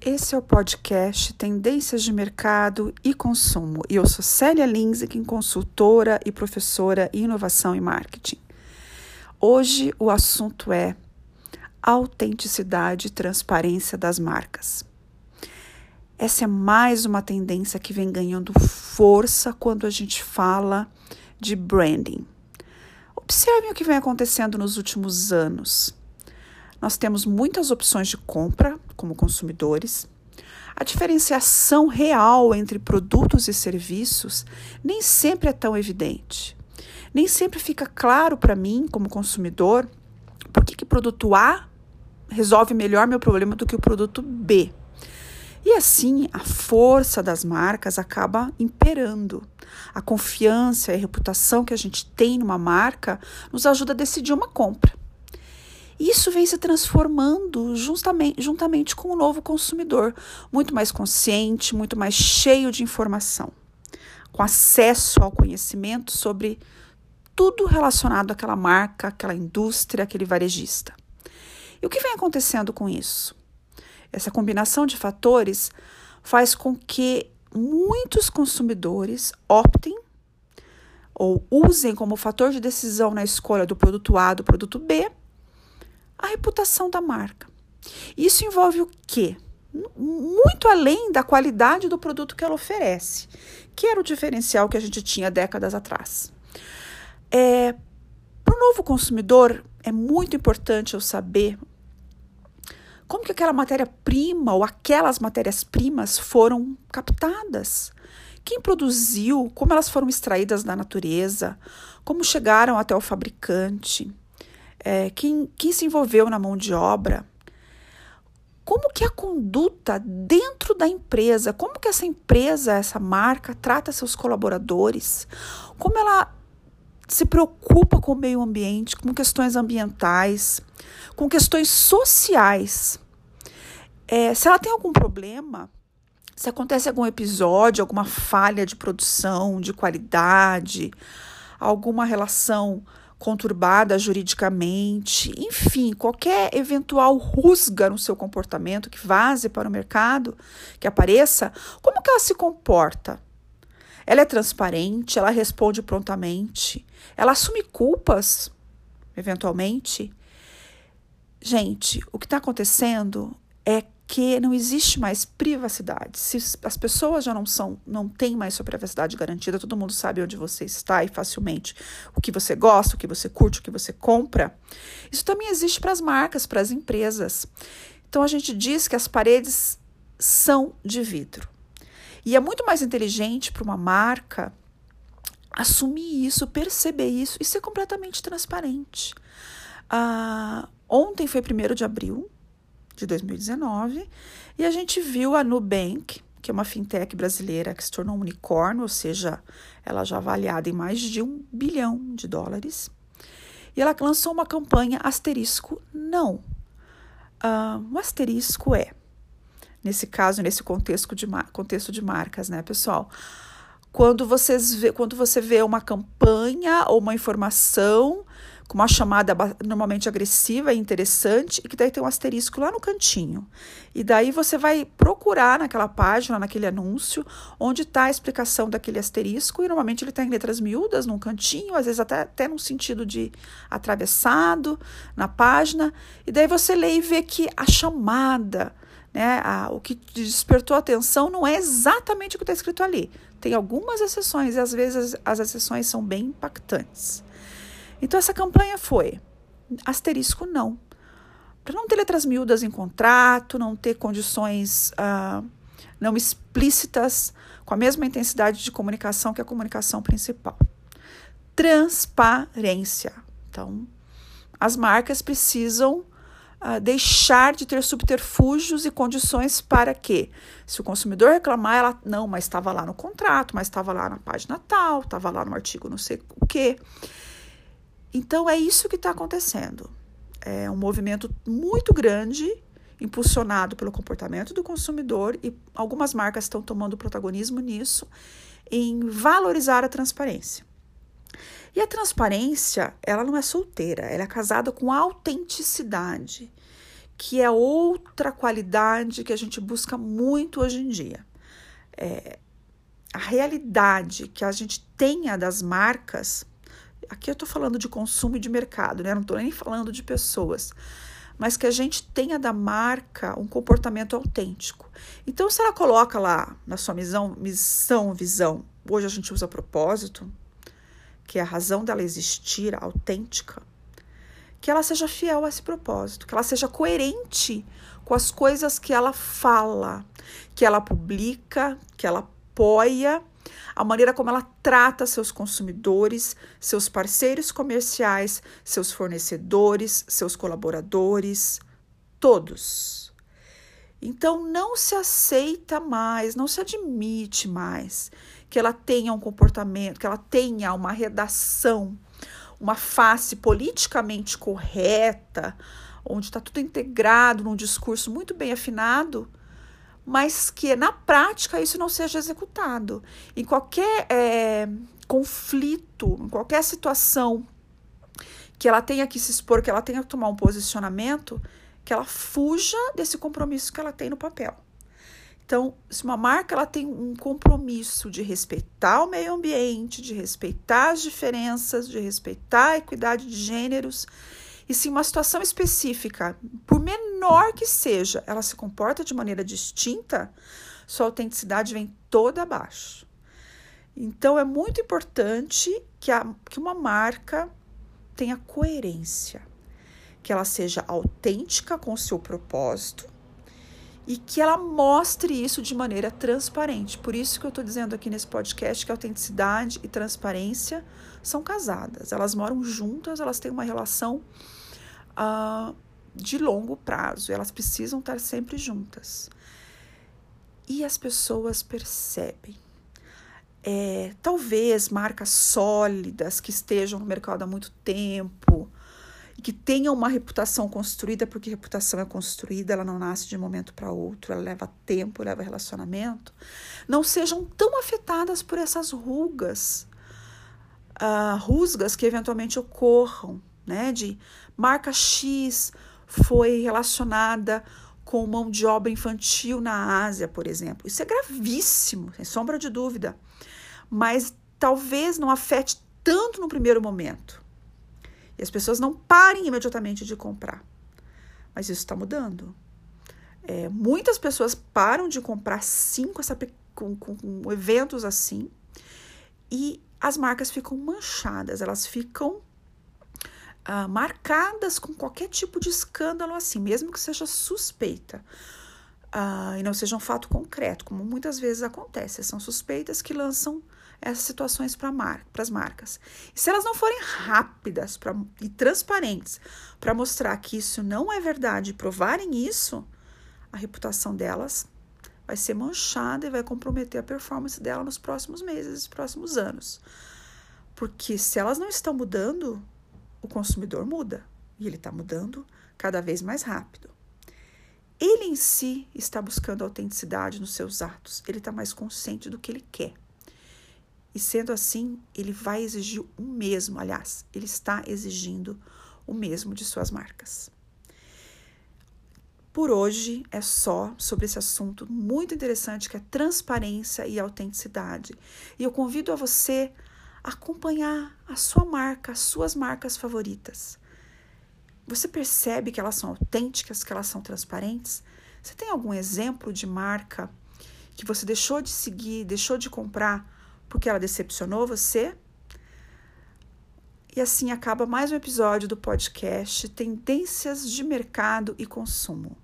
Esse é o podcast Tendências de Mercado e Consumo e eu sou Célia Linzek, consultora e professora em inovação e marketing. Hoje o assunto é autenticidade e transparência das marcas. Essa é mais uma tendência que vem ganhando força quando a gente fala de branding. Observem o que vem acontecendo nos últimos anos. Nós temos muitas opções de compra como consumidores. A diferenciação real entre produtos e serviços nem sempre é tão evidente. Nem sempre fica claro para mim, como consumidor, por que, que produto A resolve melhor meu problema do que o produto B. E assim, a força das marcas acaba imperando. A confiança e a reputação que a gente tem numa marca nos ajuda a decidir uma compra. Isso vem se transformando justamente, juntamente com o novo consumidor, muito mais consciente, muito mais cheio de informação, com acesso ao conhecimento sobre tudo relacionado àquela marca, àquela indústria, aquele varejista. E o que vem acontecendo com isso? Essa combinação de fatores faz com que muitos consumidores optem ou usem como fator de decisão na escolha do produto A do produto B a reputação da marca. Isso envolve o quê? Muito além da qualidade do produto que ela oferece, que era o diferencial que a gente tinha décadas atrás. É, Para o novo consumidor, é muito importante eu saber como que aquela matéria-prima ou aquelas matérias-primas foram captadas. Quem produziu, como elas foram extraídas da natureza, como chegaram até o fabricante, é, quem, quem se envolveu na mão de obra, como que a conduta dentro da empresa, como que essa empresa, essa marca trata seus colaboradores, como ela se preocupa com o meio ambiente, com questões ambientais, com questões sociais. É, se ela tem algum problema, se acontece algum episódio, alguma falha de produção, de qualidade, alguma relação conturbada juridicamente, enfim, qualquer eventual rusga no seu comportamento que vaze para o mercado, que apareça, como que ela se comporta? Ela é transparente, ela responde prontamente, ela assume culpas, eventualmente. Gente, o que está acontecendo é que não existe mais privacidade. Se as pessoas já não são, não têm mais sua privacidade garantida, todo mundo sabe onde você está e facilmente o que você gosta, o que você curte, o que você compra. Isso também existe para as marcas, para as empresas. Então a gente diz que as paredes são de vidro. E é muito mais inteligente para uma marca assumir isso, perceber isso e ser completamente transparente. Ah, ontem foi 1 de abril, de 2019, e a gente viu a Nubank, que é uma fintech brasileira que se tornou um unicórnio, ou seja, ela já avaliada em mais de um bilhão de dólares, e ela lançou uma campanha asterisco não. Uh, o asterisco é, nesse caso, nesse contexto de, contexto de marcas, né, pessoal? Quando, vocês vê, quando você vê uma campanha ou uma informação com uma chamada normalmente agressiva e interessante, e que daí tem um asterisco lá no cantinho. E daí você vai procurar naquela página, naquele anúncio, onde está a explicação daquele asterisco, e normalmente ele está em letras miúdas, num cantinho, às vezes até, até num sentido de atravessado na página, e daí você lê e vê que a chamada. Né, a, o que despertou atenção não é exatamente o que está escrito ali. Tem algumas exceções, e às vezes as, as exceções são bem impactantes. Então essa campanha foi asterisco não. Para não ter letras miúdas em contrato, não ter condições uh, não explícitas com a mesma intensidade de comunicação que a comunicação principal. Transparência. Então, as marcas precisam uh, deixar de ter subterfúgios e condições para que, se o consumidor reclamar, ela não, mas estava lá no contrato, mas estava lá na página tal, estava lá no artigo não sei o quê. Então é isso que está acontecendo. É um movimento muito grande, impulsionado pelo comportamento do consumidor, e algumas marcas estão tomando protagonismo nisso, em valorizar a transparência. E a transparência, ela não é solteira, ela é casada com autenticidade, que é outra qualidade que a gente busca muito hoje em dia. É, a realidade que a gente tenha das marcas, aqui eu estou falando de consumo e de mercado, né? não estou nem falando de pessoas, mas que a gente tenha da marca um comportamento autêntico. Então, se ela coloca lá na sua missão, missão, visão, hoje a gente usa propósito, que é a razão dela existir, autêntica, que ela seja fiel a esse propósito, que ela seja coerente com as coisas que ela fala, que ela publica, que ela apoia, a maneira como ela trata seus consumidores, seus parceiros comerciais, seus fornecedores, seus colaboradores, todos. Então não se aceita mais, não se admite mais que ela tenha um comportamento, que ela tenha uma redação, uma face politicamente correta, onde está tudo integrado num discurso muito bem afinado, mas que na prática isso não seja executado. Em qualquer é, conflito, em qualquer situação que ela tenha que se expor, que ela tenha que tomar um posicionamento, que ela fuja desse compromisso que ela tem no papel. Então, se uma marca ela tem um compromisso de respeitar o meio ambiente, de respeitar as diferenças, de respeitar a equidade de gêneros, e se uma situação específica, por menor que seja, ela se comporta de maneira distinta, sua autenticidade vem toda abaixo. Então, é muito importante que, a, que uma marca tenha coerência, que ela seja autêntica com o seu propósito e que ela mostre isso de maneira transparente. Por isso que eu estou dizendo aqui nesse podcast que autenticidade e transparência são casadas. Elas moram juntas, elas têm uma relação uh, de longo prazo, elas precisam estar sempre juntas. E as pessoas percebem. É, talvez marcas sólidas que estejam no mercado há muito tempo, que tenham uma reputação construída, porque reputação é construída, ela não nasce de um momento para outro, ela leva tempo, leva relacionamento, não sejam tão afetadas por essas rugas, uh, rusgas que eventualmente ocorram, né? De marca X foi relacionada com mão de obra infantil na Ásia, por exemplo. Isso é gravíssimo, sem sombra de dúvida. Mas talvez não afete tanto no primeiro momento e as pessoas não parem imediatamente de comprar. Mas isso está mudando. É, muitas pessoas param de comprar sim com, essa, com, com, com eventos assim e as marcas ficam manchadas, elas ficam ah, marcadas com qualquer tipo de escândalo assim, mesmo que seja suspeita. Uh, e não seja um fato concreto, como muitas vezes acontece. São suspeitas que lançam essas situações para mar, as marcas. E se elas não forem rápidas pra, e transparentes para mostrar que isso não é verdade e provarem isso, a reputação delas vai ser manchada e vai comprometer a performance dela nos próximos meses, nos próximos anos. Porque se elas não estão mudando, o consumidor muda. E ele está mudando cada vez mais rápido. Ele em si está buscando autenticidade nos seus atos, ele está mais consciente do que ele quer. E sendo assim, ele vai exigir o mesmo, aliás, ele está exigindo o mesmo de suas marcas. Por hoje é só sobre esse assunto muito interessante que é transparência e autenticidade. E eu convido a você acompanhar a sua marca, as suas marcas favoritas. Você percebe que elas são autênticas, que elas são transparentes? Você tem algum exemplo de marca que você deixou de seguir, deixou de comprar porque ela decepcionou você? E assim acaba mais um episódio do podcast Tendências de Mercado e Consumo.